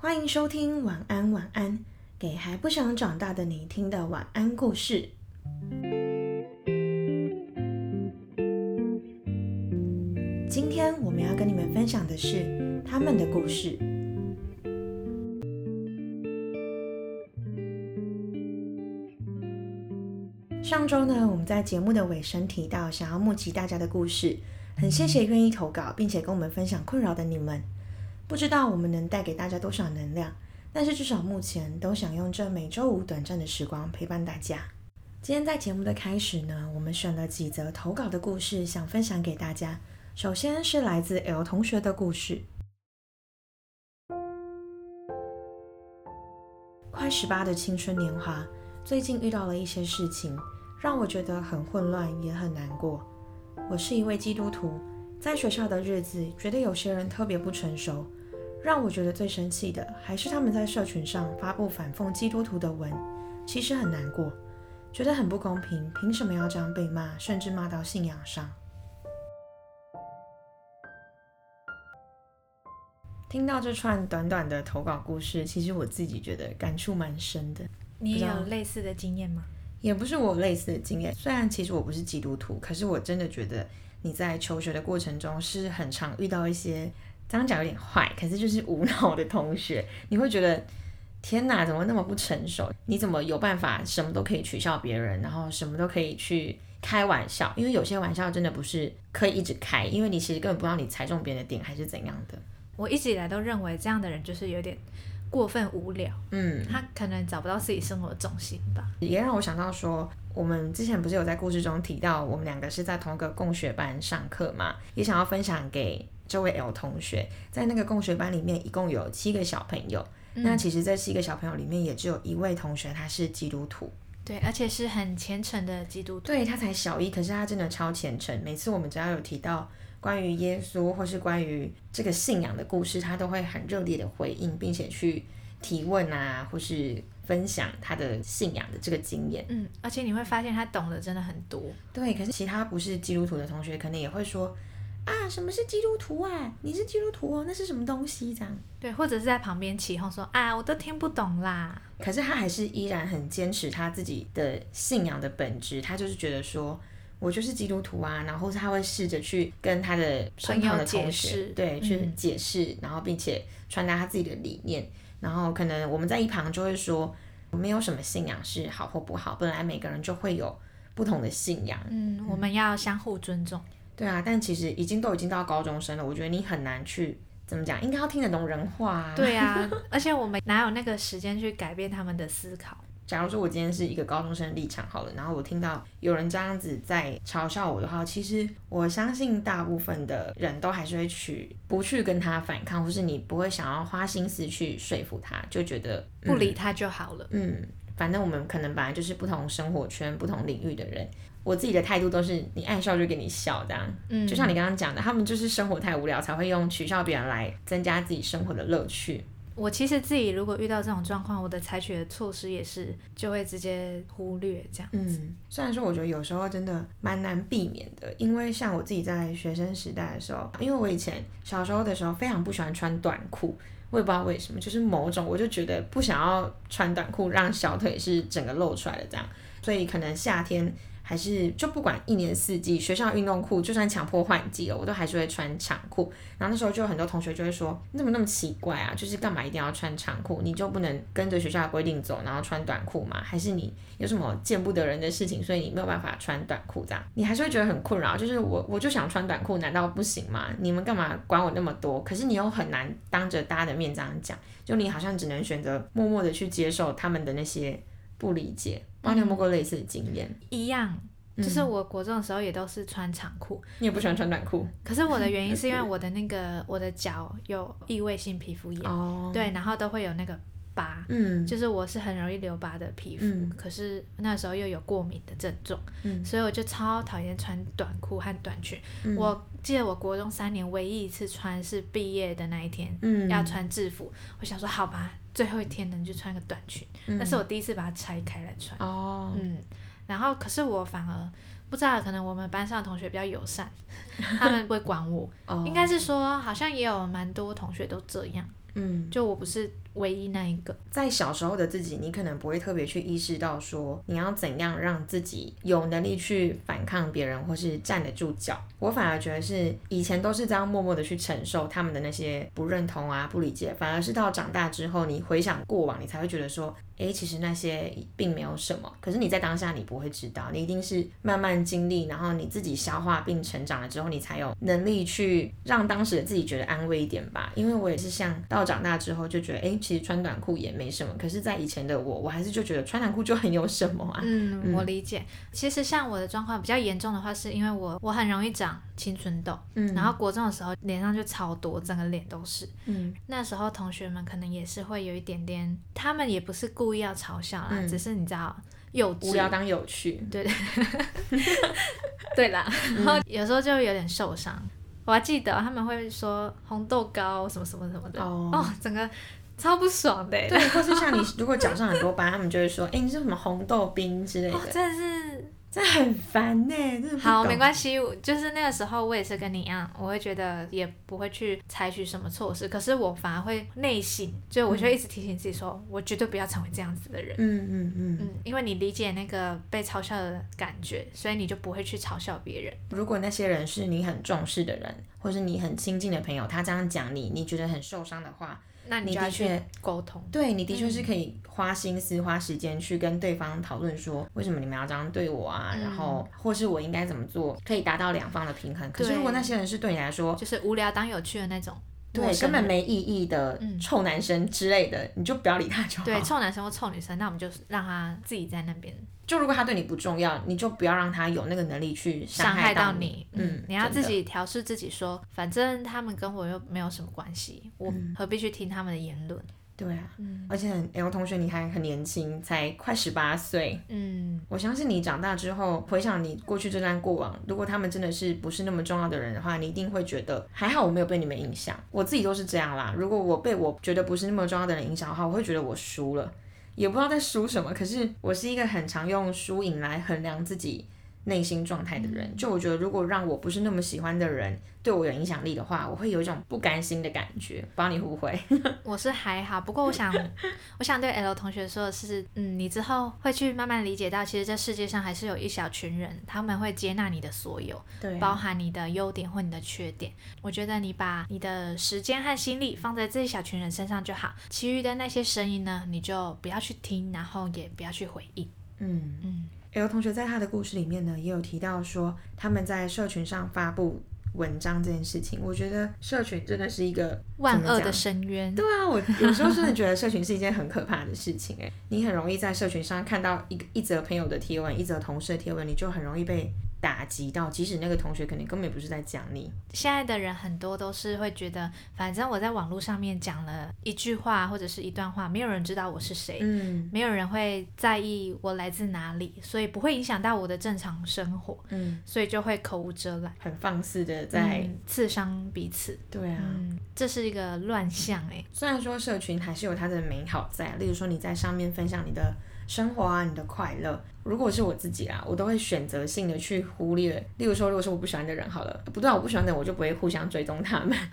欢迎收听《晚安晚安》，给还不想长大的你听的晚安故事。今天我们要跟你们分享的是他们的故事。上周呢，我们在节目的尾声提到想要募集大家的故事，很谢谢愿意投稿并且跟我们分享困扰的你们。不知道我们能带给大家多少能量，但是至少目前都想用这每周五短暂的时光陪伴大家。今天在节目的开始呢，我们选了几则投稿的故事，想分享给大家。首先是来自 L 同学的故事。快十八的青春年华，最近遇到了一些事情，让我觉得很混乱，也很难过。我是一位基督徒，在学校的日子，觉得有些人特别不成熟。让我觉得最生气的，还是他们在社群上发布反讽基督徒的文，其实很难过，觉得很不公平，凭什么要这样被骂，甚至骂到信仰上？听到这串短短的投稿故事，其实我自己觉得感触蛮深的。你也有类似的经验吗？也不是我类似的经验，虽然其实我不是基督徒，可是我真的觉得你在求学的过程中是很常遇到一些，这样讲有点坏，可是就是无脑的同学，你会觉得天哪，怎么那么不成熟？你怎么有办法什么都可以取笑别人，然后什么都可以去开玩笑？因为有些玩笑真的不是可以一直开，因为你其实根本不知道你踩中别人的点还是怎样的。我一直以来都认为这样的人就是有点过分无聊，嗯，他可能找不到自己生活的重心吧。也让我想到说，我们之前不是有在故事中提到，我们两个是在同一个共学班上课嘛，也想要分享给这位 L 同学，在那个共学班里面一共有七个小朋友，那其实这七个小朋友里面也只有一位同学他是基督徒，对，而且是很虔诚的基督徒。对他才小一，可是他真的超虔诚，每次我们只要有提到。关于耶稣或是关于这个信仰的故事，他都会很热烈的回应，并且去提问啊，或是分享他的信仰的这个经验。嗯，而且你会发现他懂得真的很多。对，可是其他不是基督徒的同学，可能也会说啊，什么是基督徒啊？你是基督徒哦，那是什么东西？这样。对，或者是在旁边起哄说啊，我都听不懂啦。可是他还是依然很坚持他自己的信仰的本质，他就是觉得说。我就是基督徒啊，然后他会试着去跟他的朋友的同学对去解释，然后并且传达他自己的理念，然后可能我们在一旁就会说，没有什么信仰是好或不好，本来每个人就会有不同的信仰，嗯，我们要相互尊重。对啊，但其实已经都已经到高中生了，我觉得你很难去怎么讲，应该要听得懂人话啊。对啊，而且我们哪有那个时间去改变他们的思考？假如说我今天是一个高中生立场好了，然后我听到有人这样子在嘲笑我的话，其实我相信大部分的人都还是会去不去跟他反抗，或是你不会想要花心思去说服他，就觉得不理他就好了。嗯，反正我们可能本来就是不同生活圈、不同领域的人，我自己的态度都是你爱笑就给你笑这样。嗯，就像你刚刚讲的，他们就是生活太无聊才会用取笑别人来增加自己生活的乐趣。我其实自己如果遇到这种状况，我的采取的措施也是就会直接忽略这样子。嗯，虽然说我觉得有时候真的蛮难避免的，因为像我自己在学生时代的时候，因为我以前小时候的时候非常不喜欢穿短裤，我也不知道为什么，就是某种我就觉得不想要穿短裤，让小腿是整个露出来的这样，所以可能夏天。还是就不管一年四季，学校运动裤就算强迫换季了，我都还是会穿长裤。然后那时候就有很多同学就会说：“你怎么那么奇怪啊？就是干嘛一定要穿长裤？你就不能跟着学校的规定走，然后穿短裤吗？还是你有什么见不得人的事情，所以你没有办法穿短裤这样？你还是会觉得很困扰。就是我我就想穿短裤，难道不行吗？你们干嘛管我那么多？可是你又很难当着大家的面这样讲，就你好像只能选择默默的去接受他们的那些不理解。那你有没有过类似的经验？一样。就是我国中的时候也都是穿长裤，你也不喜欢穿短裤。可是我的原因是因为我的那个我的脚有异位性皮肤炎，对，然后都会有那个疤，嗯，就是我是很容易留疤的皮肤。可是那时候又有过敏的症状，嗯，所以我就超讨厌穿短裤和短裙。我记得我国中三年唯一一次穿是毕业的那一天，嗯，要穿制服，我想说好吧，最后一天呢就穿个短裙，那是我第一次把它拆开来穿，哦，嗯。然后，可是我反而不知道，可能我们班上的同学比较友善，他们不会管我。应该是说，好像也有蛮多同学都这样。嗯，就我不是。唯一那一个，在小时候的自己，你可能不会特别去意识到说你要怎样让自己有能力去反抗别人，或是站得住脚。我反而觉得是以前都是这样默默的去承受他们的那些不认同啊、不理解，反而是到长大之后，你回想过往，你才会觉得说。哎，其实那些并没有什么，可是你在当下你不会知道，你一定是慢慢经历，然后你自己消化并成长了之后，你才有能力去让当时的自己觉得安慰一点吧。因为我也是像到长大之后就觉得，哎，其实穿短裤也没什么，可是，在以前的我，我还是就觉得穿短裤就很有什么啊。嗯，我理解。其实像我的状况比较严重的话，是因为我我很容易长青春痘，嗯，然后国中的时候脸上就超多，整个脸都是。嗯，那时候同学们可能也是会有一点点，他们也不是故。意要嘲笑啦，只是你知道幼稚，无聊当有趣，对对 对啦。然后有时候就有点受伤，我还记得他们会说红豆糕什么什么什么的，哦，整个超不爽的。对，或是像你如果脚上很多斑，他们就会说，哎，你是什么红豆冰之类的，真的是。这很烦呢，好，没关系，就是那个时候我也是跟你一样，我会觉得也不会去采取什么措施，可是我反而会内省，就我就一直提醒自己说，我绝对不要成为这样子的人。嗯嗯嗯嗯，因为你理解那个被嘲笑的感觉，所以你就不会去嘲笑别人。如果那些人是你很重视的人，或是你很亲近的朋友，他这样讲你，你觉得很受伤的话。那你的确沟通，对你的确是可以花心思、花时间去跟对方讨论说，为什么你们要这样对我啊？然后，或是我应该怎么做，可以达到两方的平衡。可是，如果那些人是对你来说，就是无聊当有趣的那种，对，根本没意义的臭男生之类的，你就不要理他就好。对，臭男生或臭女生，那我们就让他自己在那边。就如果他对你不重要，你就不要让他有那个能力去伤害到你。嗯，你要自己调试自己，说反正他们跟我又没有什么关系，我何必去听他们的言论？对啊，而且 L 同学你还很年轻，才快十八岁。嗯，我相信你长大之后回想你过去这段过往，如果他们真的是不是那么重要的人的话，你一定会觉得还好我没有被你们影响。我自己都是这样啦，如果我被我觉得不是那么重要的人影响的话，我会觉得我输了。也不知道在输什么，可是我是一个很常用输赢来衡量自己内心状态的人。就我觉得，如果让我不是那么喜欢的人。对我有影响力的话，我会有一种不甘心的感觉。不知道你会不会？我是还好，不过我想，我想对 L 同学说的是，嗯，你之后会去慢慢理解到，其实这世界上还是有一小群人，他们会接纳你的所有，对，包含你的优点或你的缺点。我觉得你把你的时间和心力放在这一小群人身上就好，其余的那些声音呢，你就不要去听，然后也不要去回应。嗯嗯，L 同学在他的故事里面呢，也有提到说，他们在社群上发布。文章这件事情，我觉得社群真的是一个万恶的深渊。对啊，我有时候真的觉得社群是一件很可怕的事情。哎，你很容易在社群上看到一个一则朋友的贴文，一则同事的贴文，你就很容易被。打击到，即使那个同学可能根本不是在讲你。现在的人很多都是会觉得，反正我在网络上面讲了一句话或者是一段话，没有人知道我是谁，嗯，没有人会在意我来自哪里，所以不会影响到我的正常生活，嗯，所以就会口无遮拦，很放肆的在刺伤彼此。对啊，这是一个乱象哎。虽然说社群还是有它的美好在，例如说你在上面分享你的生活啊，你的快乐。如果是我自己啦，我都会选择性的去忽略。例如说，如果是我不喜欢的人，好了，不对，我不喜欢的人，我就不会互相追踪他们。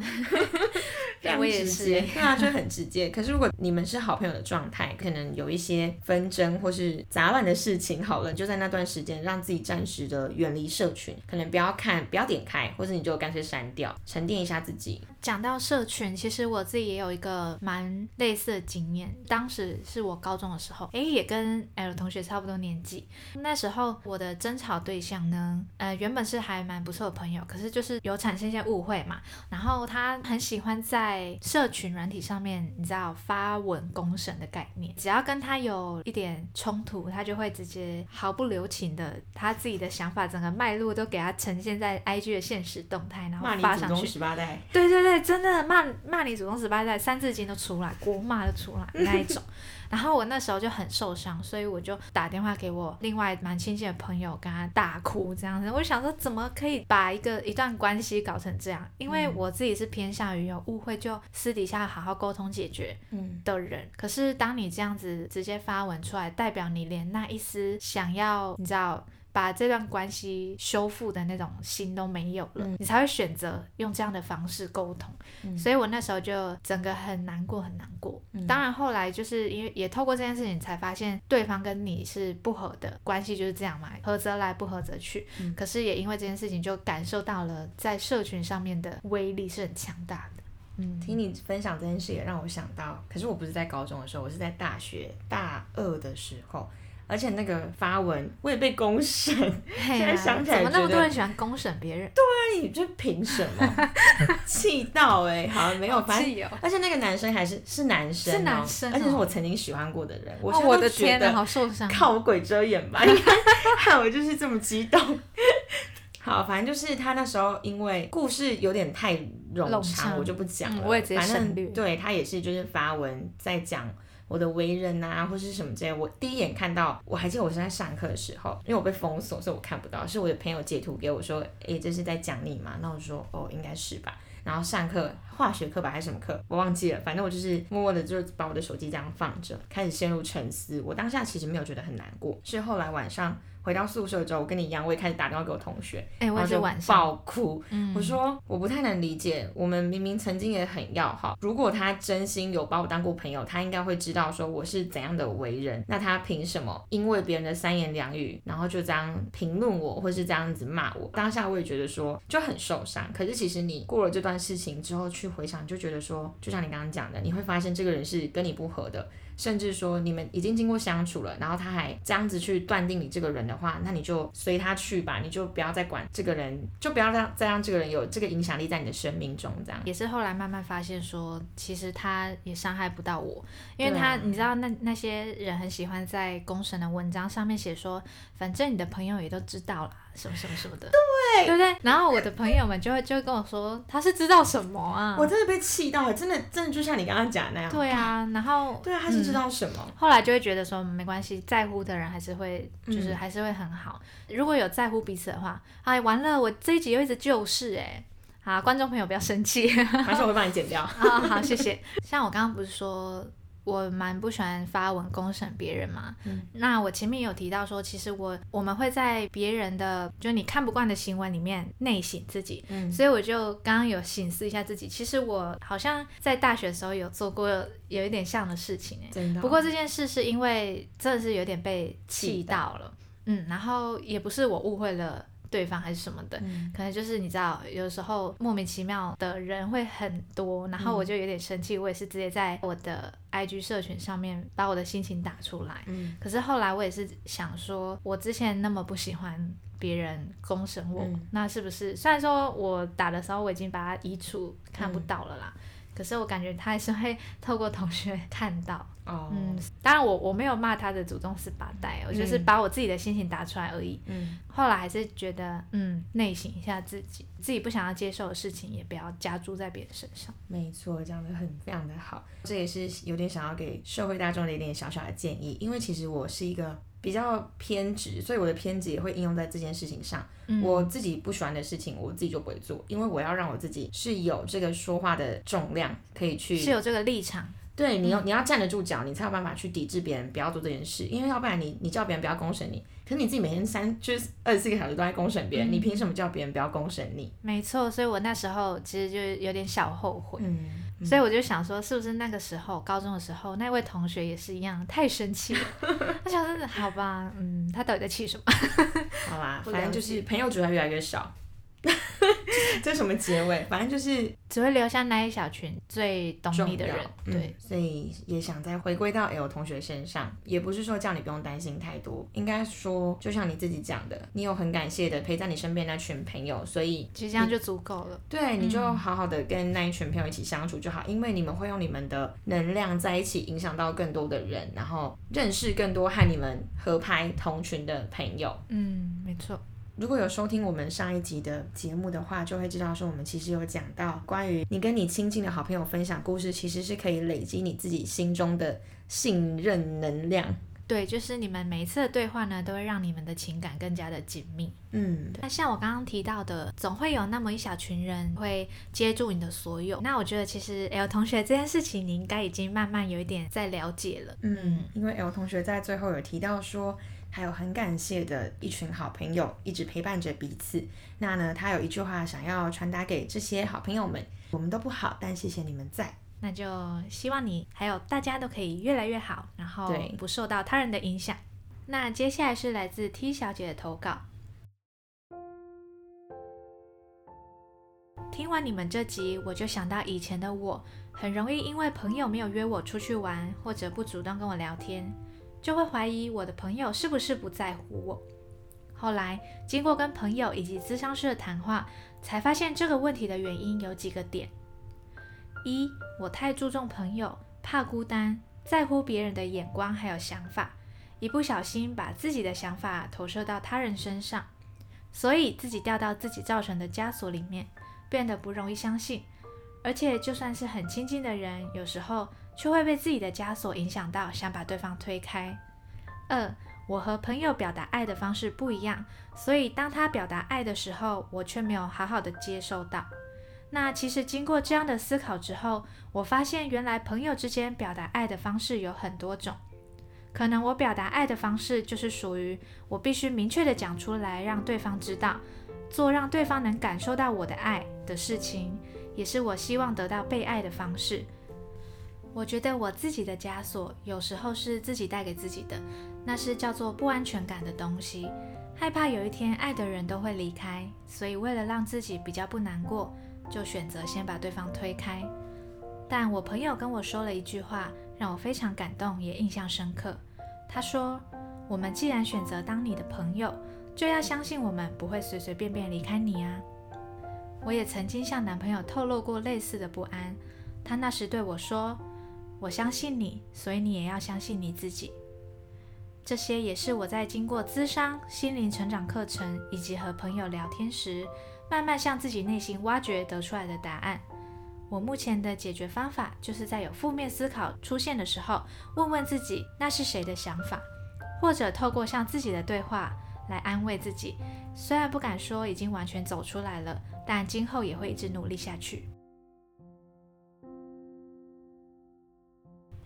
我也是，对啊，就很直接。可是如果你们是好朋友的状态，可能有一些纷争或是杂乱的事情，好了，就在那段时间，让自己暂时的远离社群，可能不要看，不要点开，或者你就干脆删掉，沉淀一下自己。讲到社群，其实我自己也有一个蛮类似的经验。当时是我高中的时候，哎，也跟 L 同学差不多年纪。那时候我的争吵对象呢，呃，原本是还蛮不错的朋友，可是就是有产生一些误会嘛。然后他很喜欢在社群软体上面，你知道发文公审的概念，只要跟他有一点冲突，他就会直接毫不留情的，他自己的想法整个脉络都给他呈现在 IG 的现实动态，然后发上去。十八代。对对对。真的骂骂你祖宗十八代，三字经都出来，国骂都出来 那一种。然后我那时候就很受伤，所以我就打电话给我另外蛮亲近的朋友，跟他大哭这样子。我想说，怎么可以把一个一段关系搞成这样？因为我自己是偏向于有误会就私底下好好沟通解决的人。可是当你这样子直接发文出来，代表你连那一丝想要你知道。把这段关系修复的那种心都没有了，你才会选择用这样的方式沟通。所以我那时候就整个很难过，很难过。当然后来就是因为也透过这件事情才发现对方跟你是不合的关系就是这样嘛，合则来，不合则去。可是也因为这件事情就感受到了在社群上面的威力是很强大的。嗯，听你分享这件事也让我想到，可是我不是在高中的时候，我是在大学大二的时候。而且那个发文我也被公审，现在想起来怎么那么多人喜欢公审别人？对啊，你就凭什么？气到哎，好没有，反正而且那个男生还是是男生，是男生，而且是我曾经喜欢过的人。我我的天哪，好受伤！靠我鬼遮眼吧，你看，害我就是这么激动。好，反正就是他那时候因为故事有点太冗长，我就不讲了。我也直接省略。对他也是就是发文在讲。我的为人啊，或是什么之类，我第一眼看到，我还记得我是在上课的时候，因为我被封锁，所以我看不到。是我的朋友截图给我说，诶，这是在讲你吗？那我说，哦，应该是吧。然后上课，化学课吧还是什么课，我忘记了。反正我就是默默的就把我的手机这样放着，开始陷入沉思。我当下其实没有觉得很难过，是后来晚上。回到宿舍之后，我跟你一样，我也开始打电话给我同学，然后就爆哭。我说我不太能理解，我们明明曾经也很要好，如果他真心有把我当过朋友，他应该会知道说我是怎样的为人。那他凭什么因为别人的三言两语，然后就这样评论我，或是这样子骂我？当下我也觉得说就很受伤。可是其实你过了这段事情之后去回想，就觉得说，就像你刚刚讲的，你会发现这个人是跟你不合的。甚至说你们已经经过相处了，然后他还这样子去断定你这个人的话，那你就随他去吧，你就不要再管这个人，就不要让再让这个人有这个影响力在你的生命中。这样也是后来慢慢发现说，其实他也伤害不到我，因为他你知道那那些人很喜欢在公审的文章上面写说，反正你的朋友也都知道了。什么什么什么的，对对不对？然后我的朋友们就会就会跟我说，他是知道什么啊？我真的被气到了，真的真的就像你刚刚讲的那样。对啊，然后对啊，他是知道什么？后来就会觉得说没关系，在乎的人还是会就是还是会很好。如果有在乎彼此的话，哎，完了，我这一集又一直就是哎，好，观众朋友不要生气，马上我会帮你剪掉。好 好，谢谢。像我刚刚不是说。我蛮不喜欢发文公审别人嘛，那我前面有提到说，其实我我们会在别人的就你看不惯的行为里面内省自己，所以我就刚刚有醒思一下自己，其实我好像在大学的时候有做过有一点像的事情哎，不过这件事是因为真的是有点被气到了，嗯，然后也不是我误会了。对方还是什么的，可能就是你知道，有时候莫名其妙的人会很多，然后我就有点生气，我也是直接在我的 IG 社群上面把我的心情打出来。嗯，可是后来我也是想说，我之前那么不喜欢别人公审我，那是不是虽然说我打的时候我已经把它移除看不到了啦，可是我感觉他还是会透过同学 看到。哦，嗯，当然我我没有骂他的祖宗十八代，我就是把我自己的心情打出来而已。嗯，后来还是觉得，嗯，内省一下自己，自己不想要接受的事情，也不要加注在别人身上。没错，这样的很非常的好，这也是有点想要给社会大众的一点小小的建议，因为其实我是一个比较偏执，所以我的偏执也会应用在这件事情上。我自己不喜欢的事情，我自己就不会做，因为我要让我自己是有这个说话的重量，可以去是有这个立场。对，你要你要站得住脚，你才有办法去抵制别人不要做这件事，因为要不然你你叫别人不要公审你，可是你自己每天三就是二十四个小时都在公审别人，你凭什么叫别人不要公审你？没错，所以我那时候其实就有点小后悔，所以我就想说，是不是那个时候高中的时候那位同学也是一样太生气了？我想说，好吧，嗯，他到底在气什么？好吧，反正就是朋友只会越来越少。这什么结尾？反正就是只会留下那一小群最懂你的人。对，所以也想再回归到 L 同学身上，也不是说叫你不用担心太多，应该说就像你自己讲的，你有很感谢的陪在你身边那群朋友，所以其实这样就足够了。对，你就好好的跟那一群朋友一起相处就好，因为你们会用你们的能量在一起，影响到更多的人，然后认识更多和你们合拍同群的朋友。嗯，没错。如果有收听我们上一集的节目的话，就会知道说我们其实有讲到关于你跟你亲近的好朋友分享故事，其实是可以累积你自己心中的信任能量。对，就是你们每一次的对话呢，都会让你们的情感更加的紧密。嗯，那像我刚刚提到的，总会有那么一小群人会接住你的所有。那我觉得其实 L 同学这件事情，你应该已经慢慢有一点在了解了。嗯，因为 L 同学在最后有提到说。还有很感谢的一群好朋友，一直陪伴着彼此。那呢，他有一句话想要传达给这些好朋友们：我们都不好，但谢谢你们在。那就希望你还有大家都可以越来越好，然后不受到他人的影响。那接下来是来自 T 小姐的投稿。听完你们这集，我就想到以前的我，很容易因为朋友没有约我出去玩，或者不主动跟我聊天，就会怀疑我的朋友是不是不在乎我。后来经过跟朋友以及咨商师的谈话，才发现这个问题的原因有几个点：一，我太注重朋友，怕孤单，在乎别人的眼光还有想法，一不小心把自己的想法投射到他人身上，所以自己掉到自己造成的枷锁里面。变得不容易相信，而且就算是很亲近的人，有时候却会被自己的枷锁影响到，想把对方推开。二，我和朋友表达爱的方式不一样，所以当他表达爱的时候，我却没有好好的接收到。那其实经过这样的思考之后，我发现原来朋友之间表达爱的方式有很多种。可能我表达爱的方式就是属于我必须明确的讲出来，让对方知道。做让对方能感受到我的爱的事情，也是我希望得到被爱的方式。我觉得我自己的枷锁有时候是自己带给自己的，那是叫做不安全感的东西，害怕有一天爱的人都会离开，所以为了让自己比较不难过，就选择先把对方推开。但我朋友跟我说了一句话，让我非常感动，也印象深刻。他说：“我们既然选择当你的朋友。”就要相信我们不会随随便便离开你啊！我也曾经向男朋友透露过类似的不安，他那时对我说：“我相信你，所以你也要相信你自己。”这些也是我在经过咨商、心灵成长课程以及和朋友聊天时，慢慢向自己内心挖掘得出来的答案。我目前的解决方法，就是在有负面思考出现的时候，问问自己那是谁的想法，或者透过向自己的对话。来安慰自己，虽然不敢说已经完全走出来了，但今后也会一直努力下去。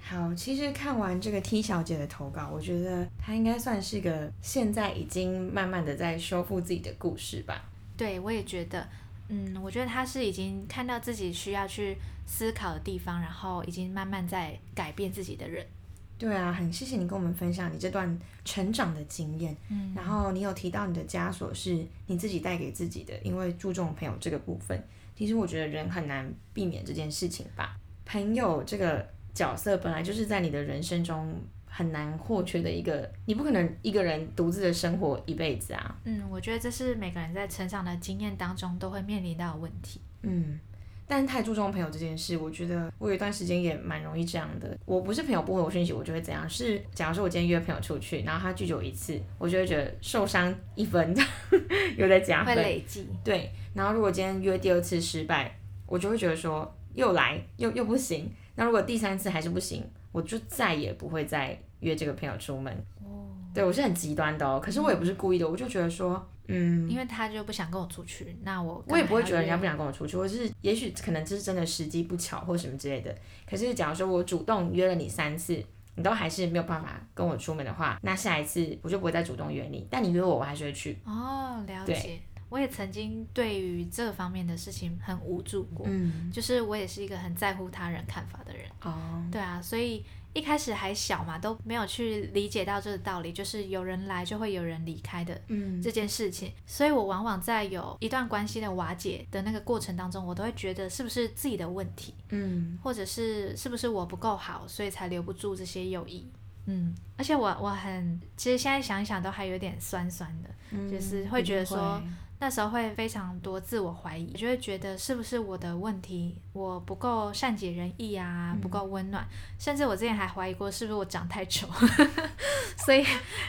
好，其实看完这个 T 小姐的投稿，我觉得她应该算是一个现在已经慢慢的在修复自己的故事吧。对，我也觉得，嗯，我觉得她是已经看到自己需要去思考的地方，然后已经慢慢在改变自己的人。对啊，很谢谢你跟我们分享你这段成长的经验。嗯，然后你有提到你的枷锁是你自己带给自己的，因为注重朋友这个部分。其实我觉得人很难避免这件事情吧。朋友这个角色本来就是在你的人生中很难或缺的一个，你不可能一个人独自的生活一辈子啊。嗯，我觉得这是每个人在成长的经验当中都会面临到的问题。嗯。但是太注重朋友这件事，我觉得我有一段时间也蛮容易这样的。我不是朋友不回我讯息，我就会怎样？是假如说我今天约朋友出去，然后他拒绝我一次，我就会觉得受伤一分，又在加分，会累积。对，然后如果今天约第二次失败，我就会觉得说又来又又不行。那如果第三次还是不行，我就再也不会再约这个朋友出门。哦，对我是很极端的哦，可是我也不是故意的，我就觉得说。嗯，因为他就不想跟我出去，那我我也不会觉得人家不想跟我出去，或是也许可能这是真的时机不巧或什么之类的。可是假如说我主动约了你三次，你都还是没有办法跟我出门的话，那下一次我就不会再主动约你。但你约我，我还是会去。哦，了解。我也曾经对于这方面的事情很无助过，嗯，就是我也是一个很在乎他人看法的人。哦，对啊，所以。一开始还小嘛，都没有去理解到这个道理，就是有人来就会有人离开的这件事情。所以我往往在有一段关系的瓦解的那个过程当中，我都会觉得是不是自己的问题，嗯，或者是是不是我不够好，所以才留不住这些友谊，嗯。而且我我很，其实现在想一想都还有点酸酸的，就是会觉得说。那时候会非常多自我怀疑，就会觉得是不是我的问题，我不够善解人意啊，不够温暖，甚至我之前还怀疑过是不是我长太丑，所以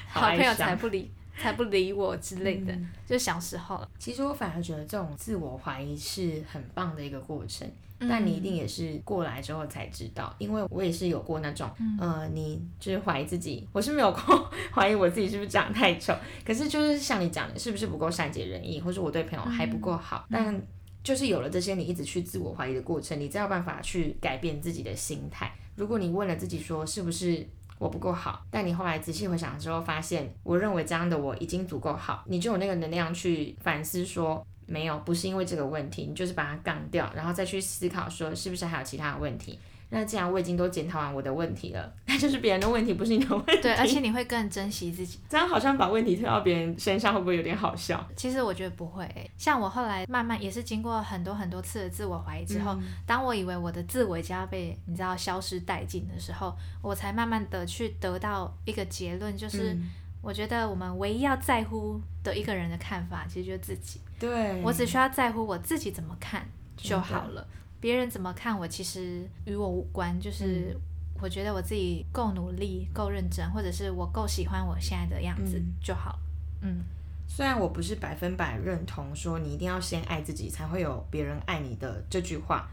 好朋友才不理。才不理我之类的，就小时候。其实我反而觉得这种自我怀疑是很棒的一个过程，但你一定也是过来之后才知道，因为我也是有过那种，呃，你就是怀疑自己，我是没有过 怀疑我自己是不是长太丑，可是就是像你讲的，是不是不够善解人意，或是我对朋友还不够好，但就是有了这些，你一直去自我怀疑的过程，你才有办法去改变自己的心态。如果你问了自己说，是不是？我不够好，但你后来仔细回想之后，发现我认为这样的我已经足够好，你就有那个能量去反思说，没有，不是因为这个问题，你就是把它杠掉，然后再去思考说，是不是还有其他的问题。那既然我已经都检讨完我的问题了，那就是别人的问题，不是你的问题。对，而且你会更珍惜自己。这样好像把问题推到别人身上，会不会有点好笑？其实我觉得不会。像我后来慢慢也是经过很多很多次的自我怀疑之后，当我以为我的自我就要被你知道消失殆尽的时候，我才慢慢的去得到一个结论，就是我觉得我们唯一要在乎的一个人的看法，其实就是自己。对，我只需要在乎我自己怎么看就好了。别人怎么看我，其实与我无关。就是我觉得我自己够努力、够认真，或者是我够喜欢我现在的样子就好。嗯，虽然我不是百分百认同说你一定要先爱自己才会有别人爱你的这句话。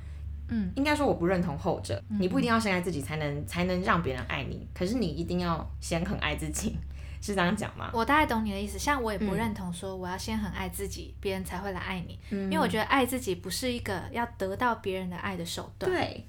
嗯，应该说我不认同后者。你不一定要先爱自己才能才能让别人爱你，可是你一定要先很爱自己。是这样讲吗？我大概懂你的意思。像我也不认同说我要先很爱自己，别人才会来爱你。因为我觉得爱自己不是一个要得到别人的爱的手段。对，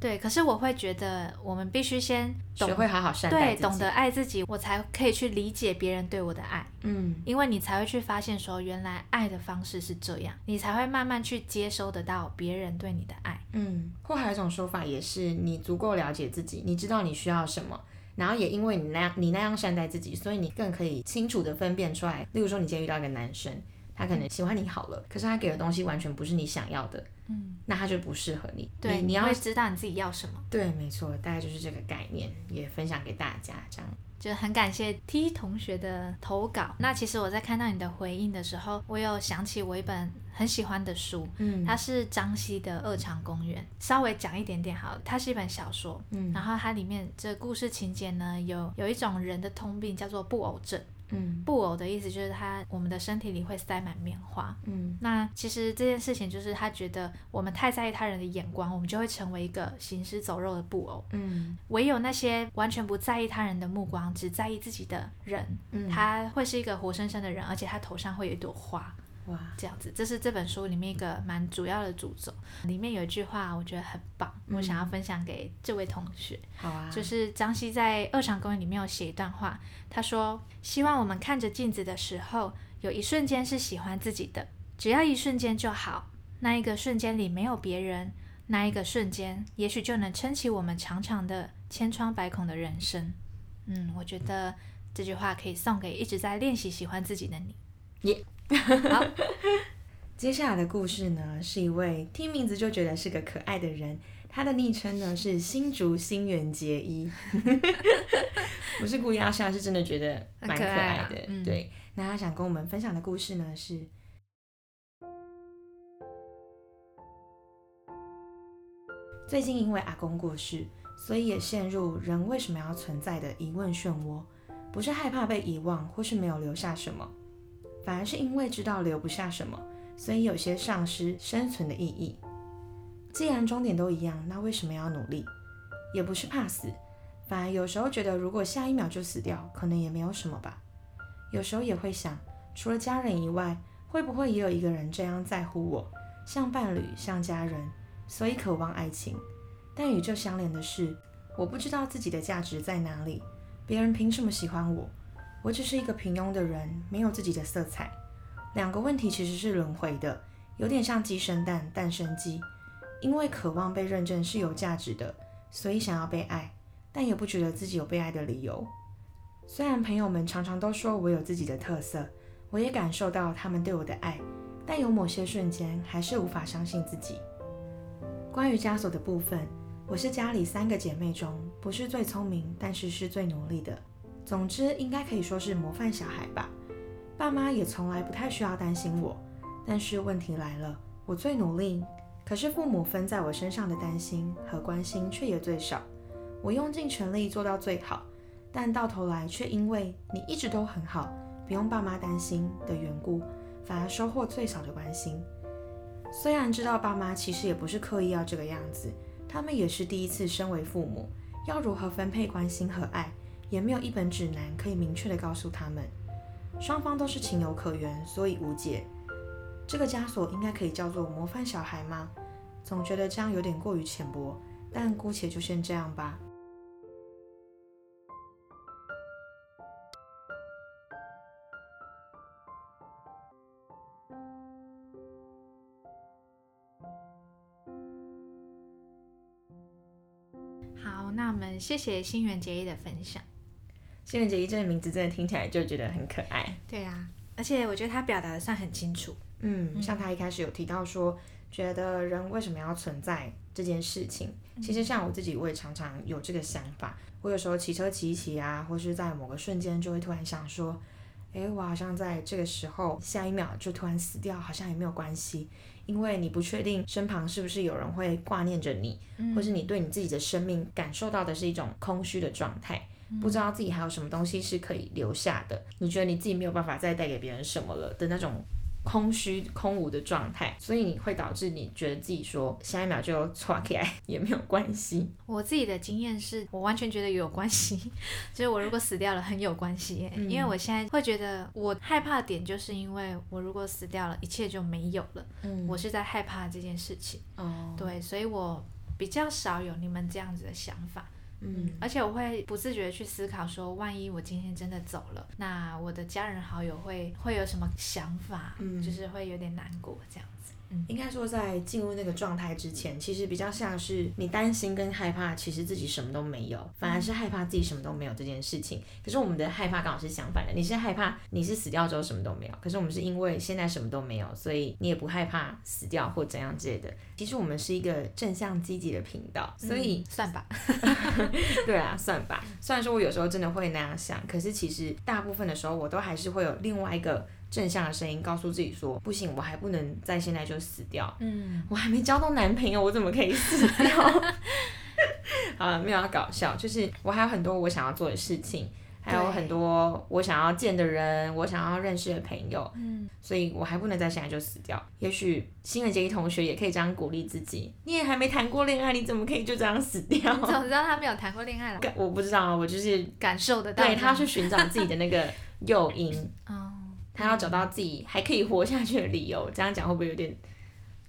对。可是我会觉得我们必须先学会好好善待自己，懂得爱自己，我才可以去理解别人对我的爱。嗯，因为你才会去发现说，原来爱的方式是这样，你才会慢慢去接收得到别人对你的爱。嗯，或还有一种说法，也是你足够了解自己，你知道你需要什么。然后也因为你那样，你那样善待自己，所以你更可以清楚的分辨出来。例如说，你今天遇到一个男生，他可能喜欢你好了，可是他给的东西完全不是你想要的，嗯，那他就不适合你。对，你要知道你自己要什么。对，没错，大概就是这个概念，也分享给大家这样。就很感谢 T 同学的投稿。那其实我在看到你的回应的时候，我有想起我一本很喜欢的书，嗯，它是张希的《二场公园》。稍微讲一点点好，它是一本小说，嗯，然后它里面这故事情节呢，有有一种人的通病叫做布偶症。嗯，布偶的意思就是他我们的身体里会塞满棉花。嗯，那其实这件事情就是他觉得我们太在意他人的眼光，我们就会成为一个行尸走肉的布偶。嗯，唯有那些完全不在意他人的目光，只在意自己的人，他会是一个活生生的人，而且他头上会有一朵花。哇，这样子，这是这本书里面一个蛮主要的主轴。里面有一句话，我觉得很棒，我想要分享给这位同学。好啊，就是张希在《二场公园》里面有写一段话，他说：“希望我们看着镜子的时候，有一瞬间是喜欢自己的，只要一瞬间就好。那一个瞬间里没有别人，那一个瞬间也许就能撑起我们长长的千疮百孔的人生。”嗯，我觉得这句话可以送给一直在练习喜欢自己的你。耶。好，接下来的故事呢，是一位听名字就觉得是个可爱的人，他的昵称呢是新竹新垣结衣，不是故意要笑，是真的觉得蛮可爱的。对，那他想跟我们分享的故事呢是，最近因为阿公过世，所以也陷入人为什么要存在的疑问漩涡，不是害怕被遗忘，或是没有留下什么。反而是因为知道留不下什么，所以有些丧失生存的意义。既然终点都一样，那为什么要努力？也不是怕死，反而有时候觉得，如果下一秒就死掉，可能也没有什么吧。有时候也会想，除了家人以外，会不会也有一个人这样在乎我，像伴侣，像家人，所以渴望爱情。但与这相连的是，我不知道自己的价值在哪里，别人凭什么喜欢我？我只是一个平庸的人，没有自己的色彩。两个问题其实是轮回的，有点像鸡生蛋，蛋生鸡。因为渴望被认证是有价值的，所以想要被爱，但也不觉得自己有被爱的理由。虽然朋友们常常都说我有自己的特色，我也感受到他们对我的爱，但有某些瞬间还是无法相信自己。关于枷锁的部分，我是家里三个姐妹中不是最聪明，但是是最努力的。总之，应该可以说是模范小孩吧。爸妈也从来不太需要担心我。但是问题来了，我最努力，可是父母分在我身上的担心和关心却也最少。我用尽全力做到最好，但到头来却因为你一直都很好，不用爸妈担心的缘故，反而收获最少的关心。虽然知道爸妈其实也不是刻意要这个样子，他们也是第一次身为父母，要如何分配关心和爱。也没有一本指南可以明确的告诉他们。双方都是情有可原所以无解。这个枷锁应该可以叫做模范小孩吗？总觉得这样有点过于浅薄但姑且就先这样吧。好那我们谢谢新垣结衣的分享。新垣结衣这个名字真的听起来就觉得很可爱。对啊，而且我觉得他表达的算很清楚。嗯，像他一开始有提到说，觉得人为什么要存在这件事情。其实像我自己，我也常常有这个想法。我有时候骑车骑一骑啊，或是在某个瞬间就会突然想说，诶，我好像在这个时候下一秒就突然死掉，好像也没有关系。因为你不确定身旁是不是有人会挂念着你，或是你对你自己的生命感受到的是一种空虚的状态，不知道自己还有什么东西是可以留下的，你觉得你自己没有办法再带给别人什么了的那种。空虚空无的状态，所以你会导致你觉得自己说下一秒就错起来也没有关系。我自己的经验是我完全觉得有关系，就是我如果死掉了很有关系，因为我现在会觉得我害怕的点就是因为我如果死掉了，一切就没有了。嗯，我是在害怕这件事情。哦，对，所以我比较少有你们这样子的想法。嗯，而且我会不自觉的去思考，说万一我今天真的走了，那我的家人好友会会有什么想法？嗯，就是会有点难过这样。应该说，在进入那个状态之前，其实比较像是你担心跟害怕，其实自己什么都没有，反而是害怕自己什么都没有这件事情。可是我们的害怕刚好是相反的，你是害怕你是死掉之后什么都没有，可是我们是因为现在什么都没有，所以你也不害怕死掉或怎样之类的。其实我们是一个正向积极的频道，所以算吧。对啊，算吧。虽然说我有时候真的会那样想，可是其实大部分的时候，我都还是会有另外一个。正向的声音告诉自己说：“不行，我还不能在现在就死掉。嗯，我还没交到男朋友，我怎么可以死掉？好了，没有要搞笑，就是我还有很多我想要做的事情，还有很多我想要见的人，我想要认识的朋友。嗯，所以我还不能在现在就死掉。也许新的杰一同学也可以这样鼓励自己：你也还没谈过恋爱，你怎么可以就这样死掉？你怎么 知道他没有谈过恋爱了？我不知道，我就是感受得到。对他去寻找自己的那个诱因。哦。他要找到自己还可以活下去的理由，这样讲会不会有点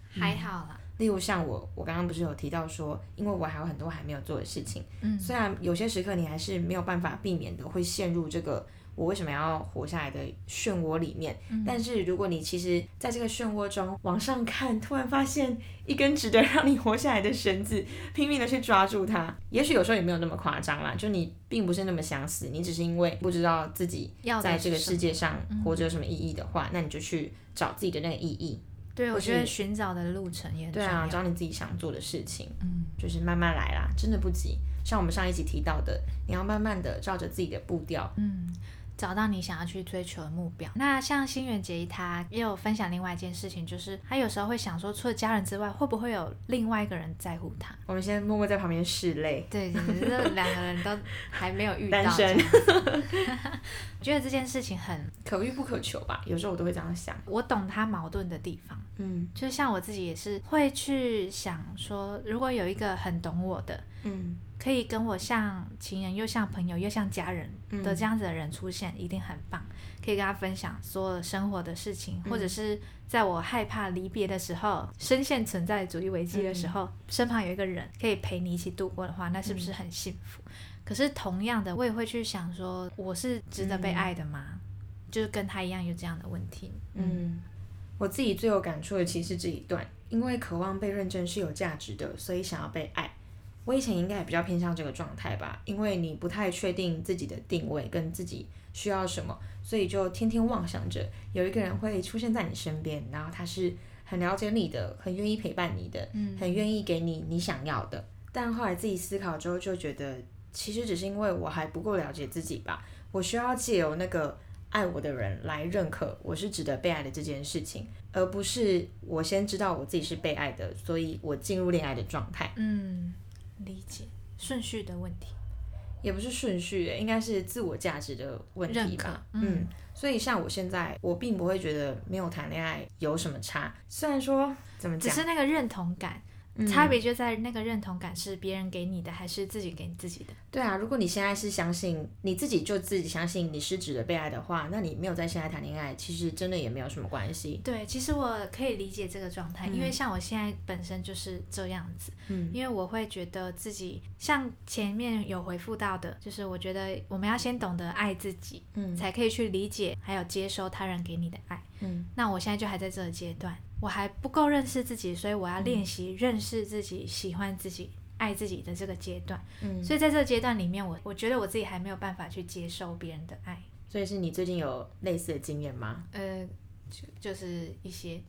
还好啦？例如像我，我刚刚不是有提到说，因为我还有很多还没有做的事情，嗯，虽然有些时刻你还是没有办法避免的会陷入这个。我为什么要活下来的漩涡里面？但是如果你其实在这个漩涡中往上看，突然发现一根值得让你活下来的绳子，拼命的去抓住它，也许有时候也没有那么夸张啦。就你并不是那么想死，你只是因为不知道自己在这个世界上活着有什么意义的话，那你就去找自己的那个意义。对，我觉得寻找的路程也很对啊，找你自己想做的事情，嗯，就是慢慢来啦，真的不急。像我们上一集提到的，你要慢慢的照着自己的步调，嗯。找到你想要去追求的目标。那像新垣结衣，他也有分享另外一件事情，就是他有时候会想说，除了家人之外，会不会有另外一个人在乎他？我们先默默在旁边拭泪。对这两个人都还没有遇到。单身。我 觉得这件事情很可遇不可求吧？有时候我都会这样想。我懂他矛盾的地方。嗯，就像我自己也是会去想说，如果有一个很懂我的，嗯。可以跟我像情人又像朋友又像家人的这样子的人出现，一定很棒。可以跟他分享所有生活的事情，或者是在我害怕离别的时候，深陷存在主义危机的时候，身旁有一个人可以陪你一起度过的话，那是不是很幸福？可是同样的，我也会去想说，我是值得被爱的吗？就是跟他一样有这样的问题。嗯，我自己最有感触的其实这一段，因为渴望被认真是有价值的，所以想要被爱。我以前应该也比较偏向这个状态吧，因为你不太确定自己的定位跟自己需要什么，所以就天天妄想着有一个人会出现在你身边，然后他是很了解你的，很愿意陪伴你的，嗯，很愿意给你你想要的。但后来自己思考之后，就觉得其实只是因为我还不够了解自己吧，我需要借由那个爱我的人来认可我是值得被爱的这件事情，而不是我先知道我自己是被爱的，所以我进入恋爱的状态，嗯。理解顺序的问题，也不是顺序，应该是自我价值的问题吧。嗯，所以像我现在，我并不会觉得没有谈恋爱有什么差。虽然说怎么讲，只是那个认同感。差别就在那个认同感是别人给你的还是自己给你自己的？对啊，如果你现在是相信你自己就自己相信你是值得被爱的话，那你没有在现在谈恋爱，其实真的也没有什么关系。对，其实我可以理解这个状态，因为像我现在本身就是这样子。嗯，因为我会觉得自己像前面有回复到的，就是我觉得我们要先懂得爱自己，嗯，才可以去理解还有接收他人给你的爱。嗯，那我现在就还在这个阶段。我还不够认识自己，所以我要练习认识自己、喜欢自己、爱自己的这个阶段。嗯，所以在这个阶段里面，我我觉得我自己还没有办法去接受别人的爱。所以是你最近有类似的经验吗？呃，就就是一些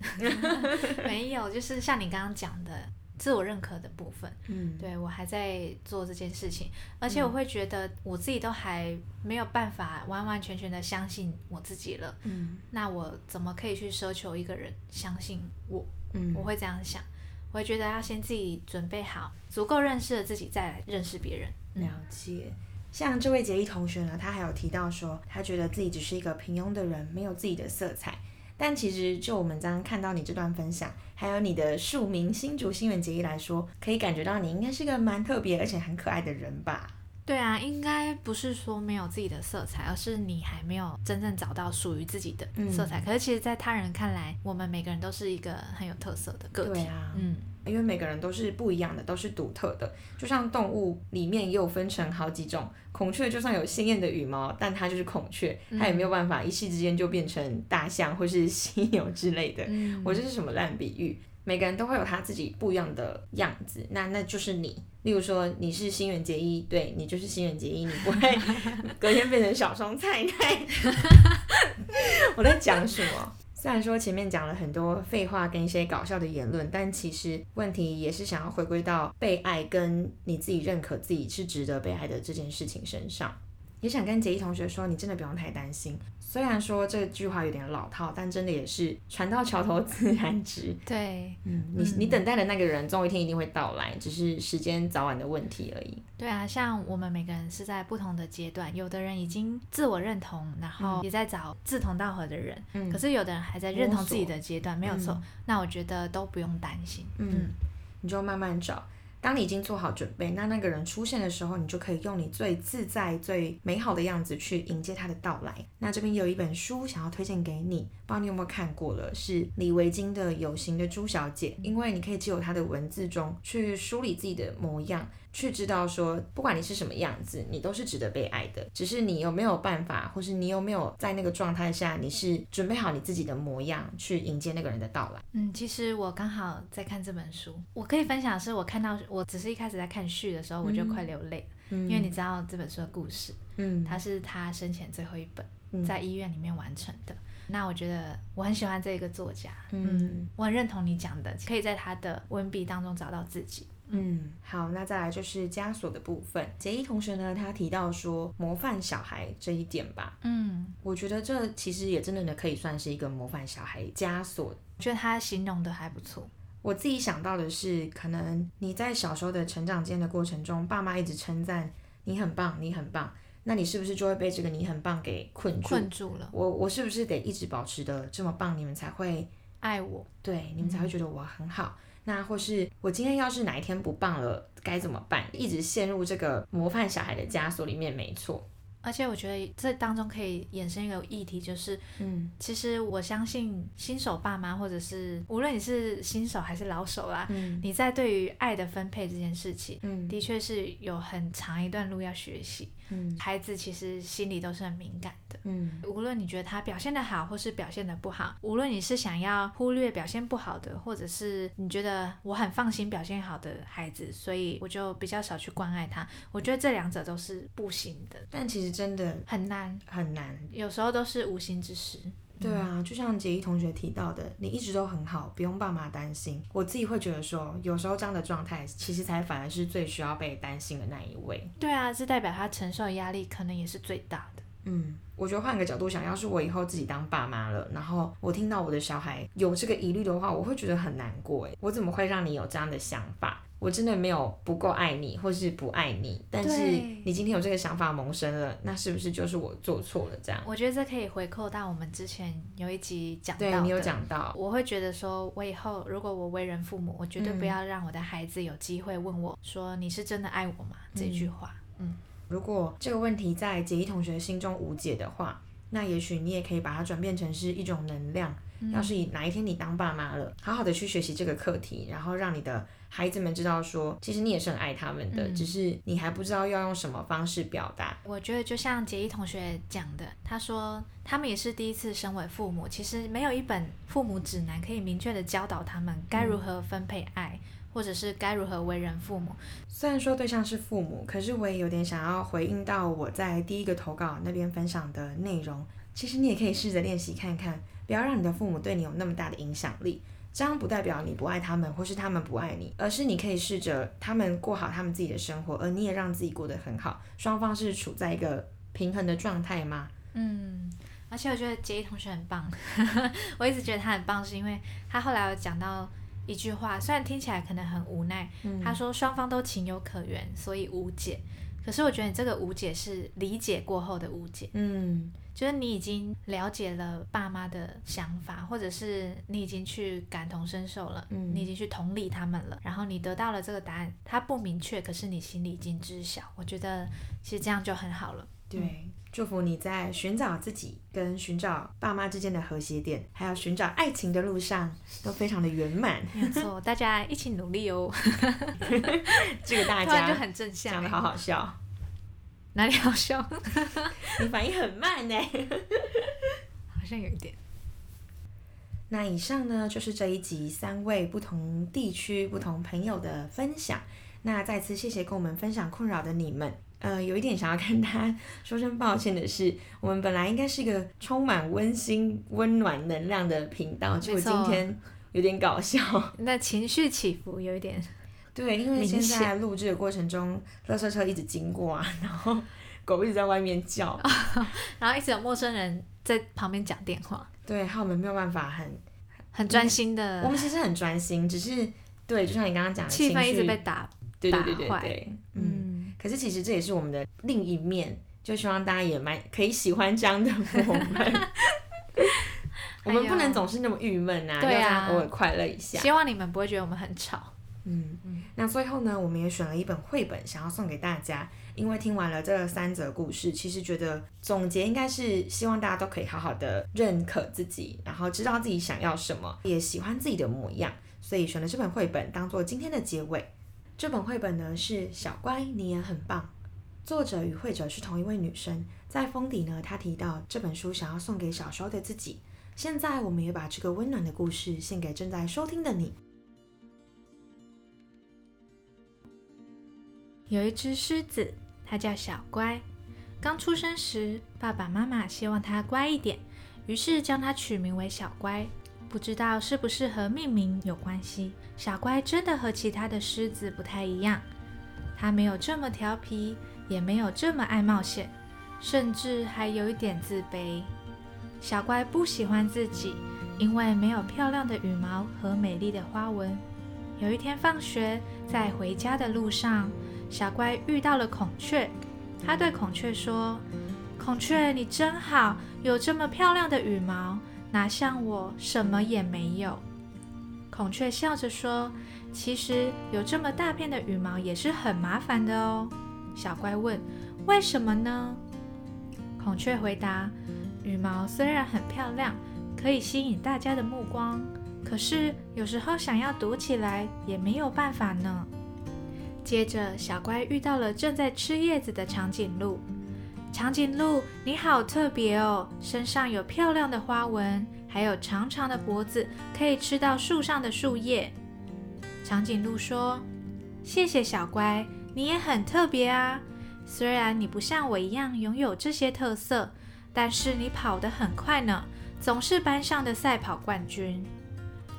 没有，就是像你刚刚讲的。自我认可的部分，嗯，对我还在做这件事情，而且我会觉得我自己都还没有办法完完全全的相信我自己了，嗯，那我怎么可以去奢求一个人相信我？嗯，我会这样想，我会觉得要先自己准备好，足够认识了自己，再来认识别人。了解，像这位杰一同学呢，他还有提到说，他觉得自己只是一个平庸的人，没有自己的色彩。但其实，就我们刚刚看到你这段分享，还有你的署名新竹新闻结衣来说，可以感觉到你应该是个蛮特别而且很可爱的人吧？对啊，应该不是说没有自己的色彩，而是你还没有真正找到属于自己的色彩。可是，其实，在他人看来，我们每个人都是一个很有特色的个体。对啊，嗯。因为每个人都是不一样的，都是独特的。就像动物里面也有分成好几种，孔雀就算有鲜艳的羽毛，但它就是孔雀，它也没有办法一夕之间就变成大象或是 犀牛之类的。我这是什么烂比喻？每个人都会有他自己不一样的样子，那那就是你。例如说你是新垣结衣，对你就是新垣结衣，你不会 隔天变成小松菜奈。我在讲什么？虽然说前面讲了很多废话跟一些搞笑的言论，但其实问题也是想要回归到被爱跟你自己认可自己是值得被爱的这件事情身上。也想跟杰一同学说，你真的不用太担心。虽然说这句话有点老套，但真的也是船到桥头 自然直。对，嗯，你你等待的那个人，总有一天一定会到来，只是时间早晚的问题而已。对啊，像我们每个人是在不同的阶段，有的人已经自我认同，然后也在找志同道合的人，嗯，可是有的人还在认同自己的阶段，没有错。那我觉得都不用担心，嗯，你就慢慢找。当你已经做好准备，那那个人出现的时候，你就可以用你最自在、最美好的样子去迎接他的到来。那这边有一本书想要推荐给你，不知道你有没有看过了，是李维京的《有形的朱小姐》，因为你可以借由他的文字中去梳理自己的模样。去知道说，不管你是什么样子，你都是值得被爱的。只是你有没有办法，或是你有没有在那个状态下，你是准备好你自己的模样去迎接那个人的到来。嗯，其实我刚好在看这本书，我可以分享的是我看到，我只是一开始在看序的时候，我就快流泪了，因为你知道这本书的故事，嗯，它是他生前最后一本在医院里面完成的。那我觉得我很喜欢这个作家，嗯，我很认同你讲的，可以在他的文笔当中找到自己。嗯，好，那再来就是枷锁的部分。杰一同学呢，他提到说模范小孩这一点吧。嗯，我觉得这其实也真的呢，可以算是一个模范小孩枷锁。我觉得他形容的还不错。我自己想到的是，可能你在小时候的成长间的过程中，爸妈一直称赞你很棒，你很棒，那你是不是就会被这个你很棒给困住？困住了。我我是不是得一直保持的这么棒，你们才会爱我？对，你们才会觉得我很好。那或是我今天要是哪一天不棒了，该怎么办？一直陷入这个模范小孩的枷锁里面，没错。而且我觉得这当中可以衍生一个议题，就是，嗯，其实我相信新手爸妈，或者是无论你是新手还是老手啦，嗯，你在对于爱的分配这件事情，嗯，的确是有很长一段路要学习。嗯，孩子其实心里都是很敏感的。嗯，无论你觉得他表现的好，或是表现的不好，无论你是想要忽略表现不好的，或者是你觉得我很放心表现好的孩子，所以我就比较少去关爱他。我觉得这两者都是不行的。但其实真的很难很难，有时候都是无心之失。对啊，就像杰一同学提到的，你一直都很好，不用爸妈担心。我自己会觉得说，有时候这样的状态，其实才反而是最需要被担心的那一位。对啊，这代表他承受压力可能也是最大的。嗯，我觉得换个角度想，要是我以后自己当爸妈了，然后我听到我的小孩有这个疑虑的话，我会觉得很难过。诶，我怎么会让你有这样的想法？我真的没有不够爱你，或是不爱你，但是你今天有这个想法萌生了，那是不是就是我做错了？这样，我觉得这可以回扣到我们之前有一集讲到对你有讲到，我会觉得说，我以后如果我为人父母，我绝对不要让我的孩子有机会问我说你是真的爱我吗？这句话，嗯，如果这个问题在杰一同学心中无解的话，那也许你也可以把它转变成是一种能量。要是以哪一天你当爸妈了，好好的去学习这个课题，然后让你的孩子们知道说，其实你也是很爱他们的，只是你还不知道要用什么方式表达。我觉得就像杰一同学讲的，他说他们也是第一次身为父母，其实没有一本父母指南可以明确的教导他们该如何分配爱。或者是该如何为人父母。虽然说对象是父母，可是我也有点想要回应到我在第一个投稿那边分享的内容。其实你也可以试着练习看看，不要让你的父母对你有那么大的影响力。这样不代表你不爱他们，或是他们不爱你，而是你可以试着他们过好他们自己的生活，而你也让自己过得很好，双方是处在一个平衡的状态吗？嗯，而且我觉得杰一同学很棒，我一直觉得他很棒，是因为他后来有讲到一句话，虽然听起来可能很无奈，他说双方都情有可原，所以无解。可是我觉得你这个无解是理解过后的无解，嗯。就是你已经了解了爸妈的想法，或者是你已经去感同身受了，嗯，你已经去同理他们了，然后你得到了这个答案，它不明确，可是你心里已经知晓。我觉得其实这样就很好了。对，祝福你在寻找自己跟寻找爸妈之间的和谐点，还有寻找爱情的路上都非常的圆满。没错，大家一起努力哦。这个大家就很正向，讲的好好笑。哪里好笑？你反应很慢呢，好像有一点。那以上呢，就是这一集三位不同地区、不同朋友的分享。那再次谢谢跟我们分享困扰的你们。呃，有一点想要跟他说声抱歉的是，我们本来应该是一个充满温馨、温暖能量的频道，结果今天有点搞笑。那情绪起伏有一点。对，因为现在录制的过程中，垃圾车一直经过啊，然后狗一直在外面叫，然后一直有陌生人在旁边讲电话。对，害我们没有办法很很专心的。我们其实很专心，只是对，就像你刚刚讲，气氛一直被打打坏。嗯，可是其实这也是我们的另一面，就希望大家也蛮可以喜欢这样的我们。我们不能总是那么郁闷啊，对啊，偶尔快乐一下。希望你们不会觉得我们很吵。嗯嗯，那最后呢，我们也选了一本绘本，想要送给大家。因为听完了这三则故事，其实觉得总结应该是希望大家都可以好好的认可自己，然后知道自己想要什么，也喜欢自己的模样。所以选了这本绘本当做今天的结尾。这本绘本呢是小乖，你也很棒。作者与绘者是同一位女生，在封底呢，她提到这本书想要送给小时候的自己。现在我们也把这个温暖的故事献给正在收听的你。有一只狮子，它叫小乖。刚出生时，爸爸妈妈希望它乖一点，于是将它取名为小乖。不知道是不是和命名有关系，小乖真的和其他的狮子不太一样。它没有这么调皮，也没有这么爱冒险，甚至还有一点自卑。小乖不喜欢自己，因为没有漂亮的羽毛和美丽的花纹。有一天放学，在回家的路上。小乖遇到了孔雀，他对孔雀说：“孔雀，你真好，有这么漂亮的羽毛，哪像我什么也没有。”孔雀笑着说：“其实有这么大片的羽毛也是很麻烦的哦。”小乖问：“为什么呢？”孔雀回答：“羽毛虽然很漂亮，可以吸引大家的目光，可是有时候想要躲起来也没有办法呢。”接着，小乖遇到了正在吃叶子的长颈鹿。长颈鹿，你好特别哦，身上有漂亮的花纹，还有长长的脖子，可以吃到树上的树叶。长颈鹿说：“谢谢小乖，你也很特别啊。虽然你不像我一样拥有这些特色，但是你跑得很快呢，总是班上的赛跑冠军。”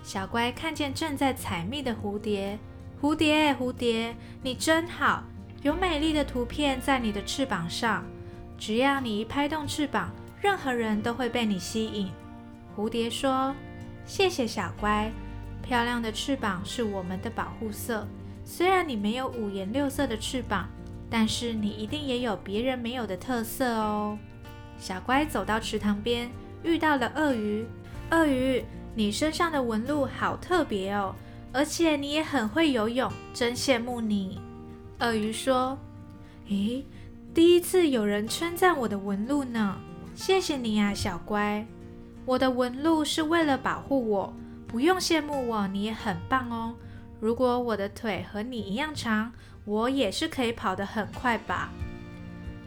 小乖看见正在采蜜的蝴蝶。蝴蝶，蝴蝶，你真好，有美丽的图片在你的翅膀上。只要你一拍动翅膀，任何人都会被你吸引。蝴蝶说：“谢谢小乖，漂亮的翅膀是我们的保护色。虽然你没有五颜六色的翅膀，但是你一定也有别人没有的特色哦。”小乖走到池塘边，遇到了鳄鱼。鳄鱼，你身上的纹路好特别哦。而且你也很会游泳，真羡慕你。鳄鱼说：“诶，第一次有人称赞我的纹路呢，谢谢你啊，小乖。我的纹路是为了保护我，不用羡慕我，你也很棒哦。如果我的腿和你一样长，我也是可以跑得很快吧？”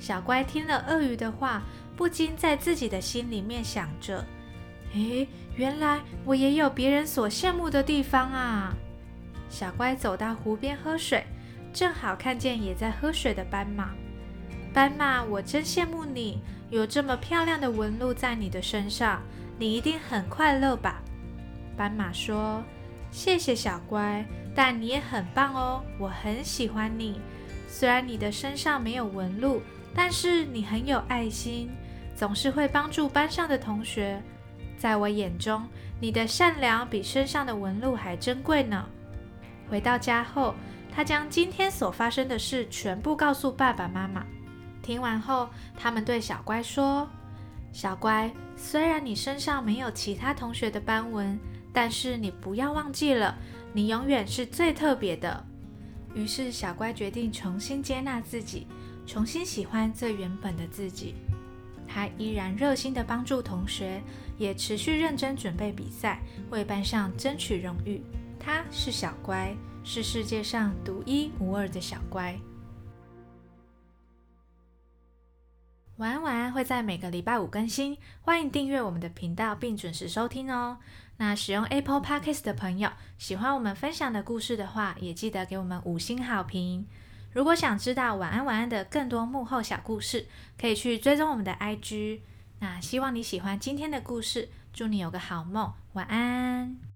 小乖听了鳄鱼的话，不禁在自己的心里面想着。诶，原来我也有别人所羡慕的地方啊！小乖走到湖边喝水，正好看见也在喝水的斑马。斑马，我真羡慕你，有这么漂亮的纹路在你的身上，你一定很快乐吧？斑马说：“谢谢小乖，但你也很棒哦，我很喜欢你。虽然你的身上没有纹路，但是你很有爱心，总是会帮助班上的同学。在我眼中，你的善良比身上的纹路还珍贵呢。”回到家后，他将今天所发生的事全部告诉爸爸妈妈。听完后，他们对小乖说：“小乖，虽然你身上没有其他同学的斑纹，但是你不要忘记了，你永远是最特别的。”于是，小乖决定重新接纳自己，重新喜欢最原本的自己。他依然热心地帮助同学，也持续认真准备比赛，为班上争取荣誉。他是小乖，是世界上独一无二的小乖。晚安晚安会在每个礼拜五更新，欢迎订阅我们的频道并准时收听哦。那使用 Apple Podcast 的朋友，喜欢我们分享的故事的话，也记得给我们五星好评。如果想知道晚安晚安的更多幕后小故事，可以去追踪我们的 IG。那希望你喜欢今天的故事，祝你有个好梦，晚安。